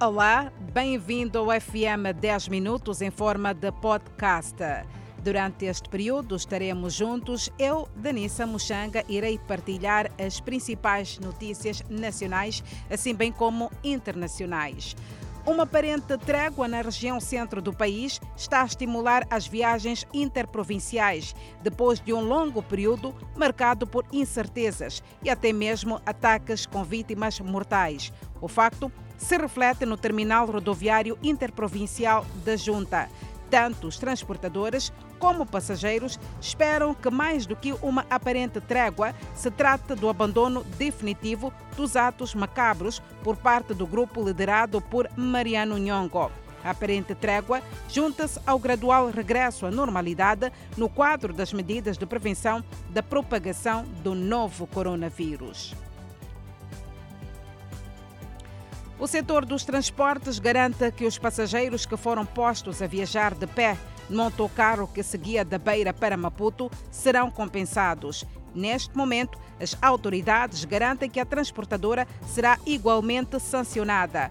Olá, bem-vindo ao FM 10 Minutos em forma de podcast. Durante este período estaremos juntos. Eu, Danissa Muxanga, irei partilhar as principais notícias nacionais, assim bem como internacionais. Uma aparente trégua na região centro do país está a estimular as viagens interprovinciais, depois de um longo período marcado por incertezas e até mesmo ataques com vítimas mortais. O facto se reflete no terminal rodoviário interprovincial da Junta. Tanto os transportadores como passageiros esperam que, mais do que uma aparente trégua, se trate do abandono definitivo dos atos macabros por parte do grupo liderado por Mariano Nhongo. A aparente trégua junta-se ao gradual regresso à normalidade no quadro das medidas de prevenção da propagação do novo coronavírus. O setor dos transportes garante que os passageiros que foram postos a viajar de pé no autocarro que seguia da Beira para Maputo serão compensados. Neste momento, as autoridades garantem que a transportadora será igualmente sancionada.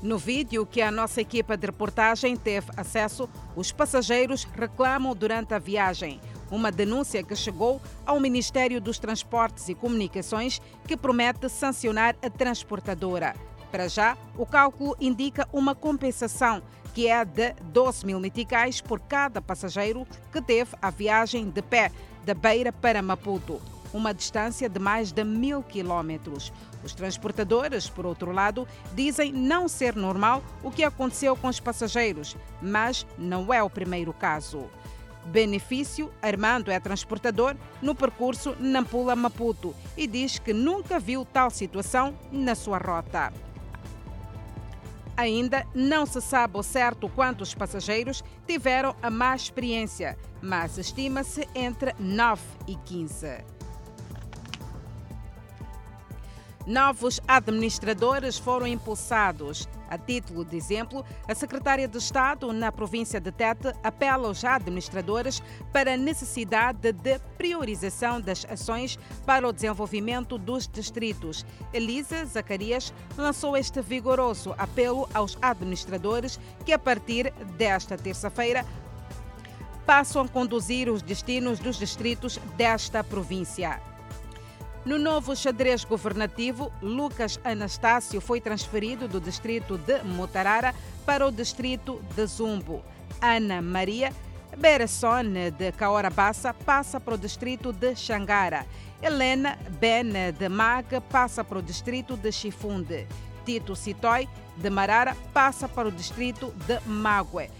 No vídeo que a nossa equipa de reportagem teve acesso, os passageiros reclamam durante a viagem uma denúncia que chegou ao Ministério dos Transportes e Comunicações que promete sancionar a transportadora. Para já, o cálculo indica uma compensação que é de 12 mil meticais por cada passageiro que teve a viagem de pé da Beira para Maputo, uma distância de mais de mil quilómetros. Os transportadores, por outro lado, dizem não ser normal o que aconteceu com os passageiros, mas não é o primeiro caso. Benefício Armando é transportador no percurso Nampula-Maputo e diz que nunca viu tal situação na sua rota. Ainda não se sabe ao certo quantos passageiros tiveram a má experiência, mas estima-se entre 9 e 15. Novos administradores foram impulsados. A título de exemplo, a secretária de Estado na província de Tete apela aos administradores para a necessidade de priorização das ações para o desenvolvimento dos distritos. Elisa Zacarias lançou este vigoroso apelo aos administradores que, a partir desta terça-feira, passam a conduzir os destinos dos distritos desta província. No novo xadrez governativo, Lucas Anastácio foi transferido do distrito de Mutarara para o distrito de Zumbo. Ana Maria Beresson de Caorabassa passa para o distrito de Xangara. Helena Ben de Mag passa para o distrito de Chifunde. Tito Citói de Marara passa para o distrito de Mague.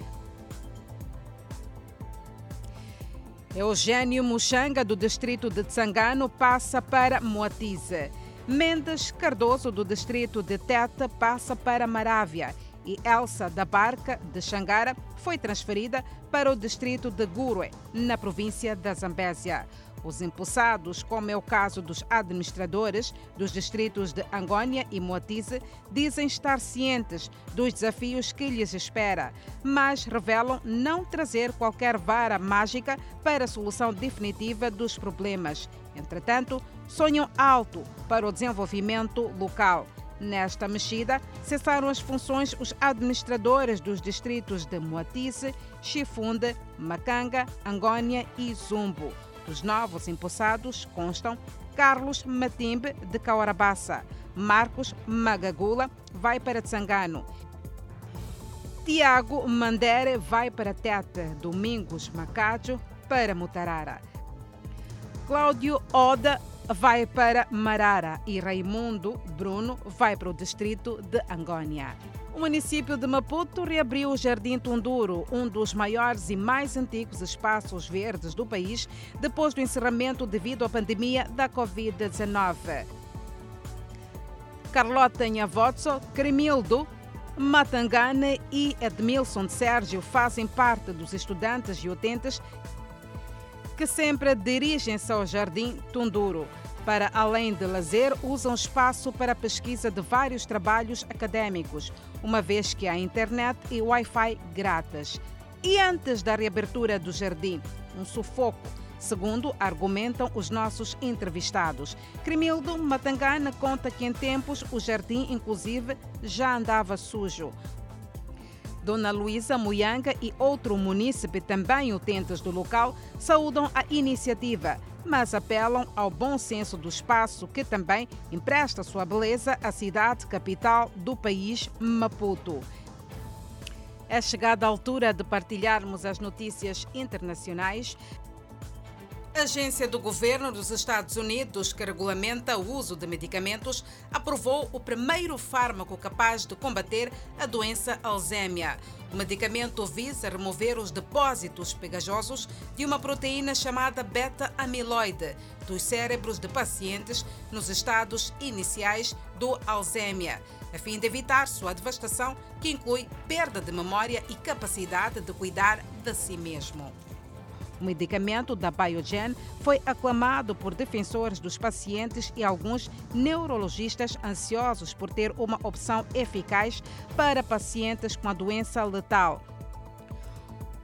Eugênio Muxanga, do distrito de Tsangano, passa para Moatize. Mendes Cardoso, do distrito de Tete, passa para Marávia. E Elsa da Barca, de Xangara, foi transferida para o distrito de Gurue, na província da Zambésia. Os impulsados, como é o caso dos administradores dos distritos de Angônia e Moatize, dizem estar cientes dos desafios que lhes espera, mas revelam não trazer qualquer vara mágica para a solução definitiva dos problemas. Entretanto, sonham alto para o desenvolvimento local. Nesta mexida, cessaram as funções os administradores dos distritos de Moatize, Chifunde, Macanga, Angônia e Zumbo. Dos novos impulsados constam Carlos Matimbe, de Caorabassa, Marcos Magagula, vai para Tsangano, Tiago Mandere vai para Tete, Domingos Macacho para Mutarara, Cláudio Oda vai para Marara. E Raimundo Bruno vai para o distrito de Angônia. O município de Maputo reabriu o Jardim Tunduro, um dos maiores e mais antigos espaços verdes do país, depois do encerramento devido à pandemia da Covid-19. Carlota Nhavotso, Cremildo, Matangane e Edmilson de Sérgio fazem parte dos estudantes e utentes que sempre dirigem-se ao Jardim Tunduro. Para além de lazer, usam espaço para pesquisa de vários trabalhos acadêmicos, uma vez que há internet e Wi-Fi grátis. E antes da reabertura do jardim, um sufoco segundo argumentam os nossos entrevistados. Crimildo Matangana conta que em tempos o jardim, inclusive, já andava sujo. Dona Luísa Muyanga e outro munícipe, também utentes do local, saúdam a iniciativa, mas apelam ao bom senso do espaço que também empresta sua beleza à cidade capital do país, Maputo. É chegada a altura de partilharmos as notícias internacionais. Agência do governo dos Estados Unidos, que regulamenta o uso de medicamentos, aprovou o primeiro fármaco capaz de combater a doença Alzheimer. O medicamento visa remover os depósitos pegajosos de uma proteína chamada beta-amiloide dos cérebros de pacientes nos estados iniciais do Alzheimer, a fim de evitar sua devastação, que inclui perda de memória e capacidade de cuidar de si mesmo. O medicamento da Biogen foi aclamado por defensores dos pacientes e alguns neurologistas ansiosos por ter uma opção eficaz para pacientes com a doença letal.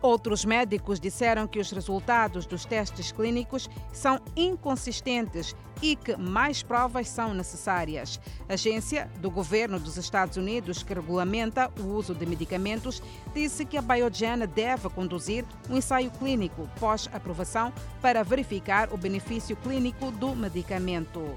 Outros médicos disseram que os resultados dos testes clínicos são inconsistentes e que mais provas são necessárias. A agência do governo dos Estados Unidos, que regulamenta o uso de medicamentos, disse que a Biogen deve conduzir um ensaio clínico pós-aprovação para verificar o benefício clínico do medicamento.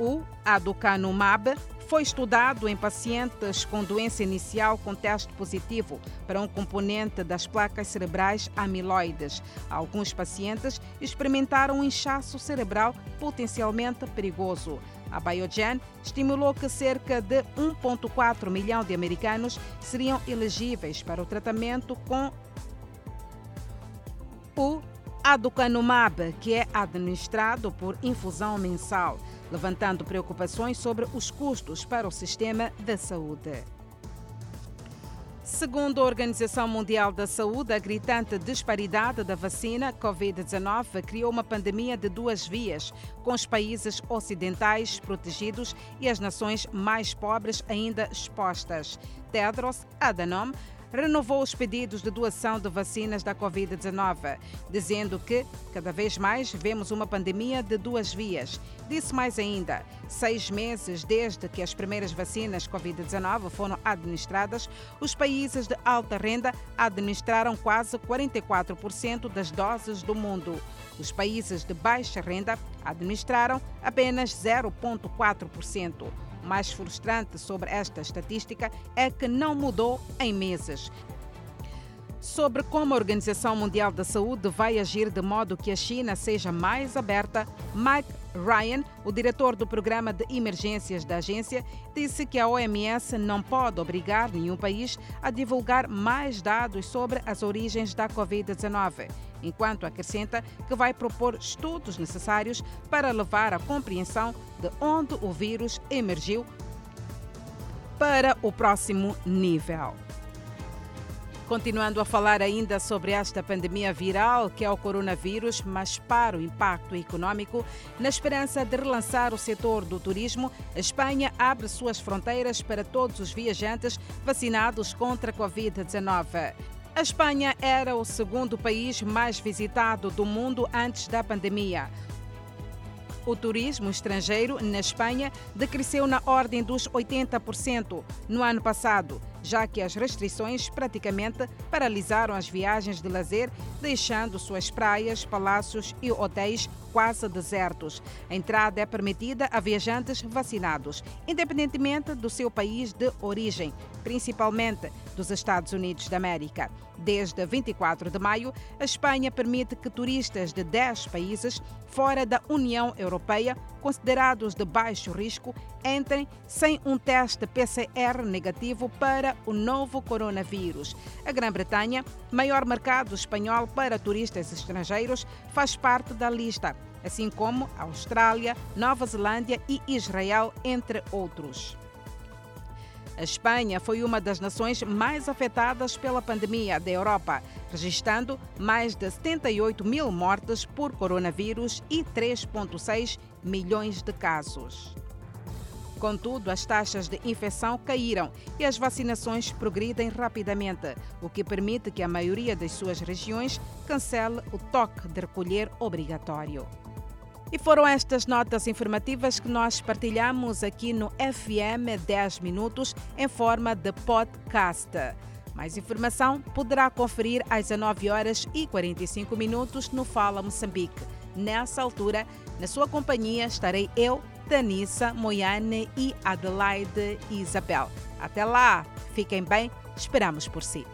O aducanumab foi estudado em pacientes com doença inicial com teste positivo para um componente das placas cerebrais amiloides. Alguns pacientes experimentaram um inchaço cerebral potencialmente perigoso. A Biogen estimulou que cerca de 1,4 milhão de americanos seriam elegíveis para o tratamento com o aducanumab, que é administrado por infusão mensal levantando preocupações sobre os custos para o sistema da saúde. Segundo a Organização Mundial da Saúde, a gritante disparidade da vacina Covid-19 criou uma pandemia de duas vias, com os países ocidentais protegidos e as nações mais pobres ainda expostas. Tedros Adhanom renovou os pedidos de doação de vacinas da Covid-19, dizendo que cada vez mais vemos uma pandemia de duas vias. Disse mais ainda: seis meses desde que as primeiras vacinas Covid-19 foram administradas, os países de alta renda administraram quase 44% das doses do mundo. Os países de baixa renda administraram apenas 0,4% mais frustrante sobre esta estatística é que não mudou em meses. Sobre como a Organização Mundial da Saúde vai agir de modo que a China seja mais aberta, Mike Ryan, o diretor do programa de emergências da agência, disse que a OMS não pode obrigar nenhum país a divulgar mais dados sobre as origens da Covid-19 enquanto acrescenta que vai propor estudos necessários para levar à compreensão de onde o vírus emergiu para o próximo nível. Continuando a falar ainda sobre esta pandemia viral, que é o coronavírus, mas para o impacto econômico, na esperança de relançar o setor do turismo, a Espanha abre suas fronteiras para todos os viajantes vacinados contra a Covid-19. A Espanha era o segundo país mais visitado do mundo antes da pandemia. O turismo estrangeiro na Espanha decresceu na ordem dos 80% no ano passado, já que as restrições praticamente paralisaram as viagens de lazer, deixando suas praias, palácios e hotéis quase desertos. A entrada é permitida a viajantes vacinados, independentemente do seu país de origem, principalmente dos Estados Unidos da América. Desde 24 de maio, a Espanha permite que turistas de 10 países fora da União Europeia, considerados de baixo risco, entrem sem um teste PCR negativo para o novo coronavírus. A Grã-Bretanha, maior mercado espanhol para turistas estrangeiros, faz parte da lista, assim como a Austrália, Nova Zelândia e Israel, entre outros. A Espanha foi uma das nações mais afetadas pela pandemia da Europa, registrando mais de 78 mil mortes por coronavírus e 3,6 milhões de casos. Contudo, as taxas de infecção caíram e as vacinações progridem rapidamente, o que permite que a maioria das suas regiões cancele o toque de recolher obrigatório. E foram estas notas informativas que nós partilhamos aqui no FM 10 Minutos em forma de podcast. Mais informação poderá conferir às 19 horas e 45 minutos no Fala Moçambique. Nessa altura, na sua companhia estarei eu, Tanissa, Moiane e Adelaide Isabel. Até lá, fiquem bem, esperamos por si.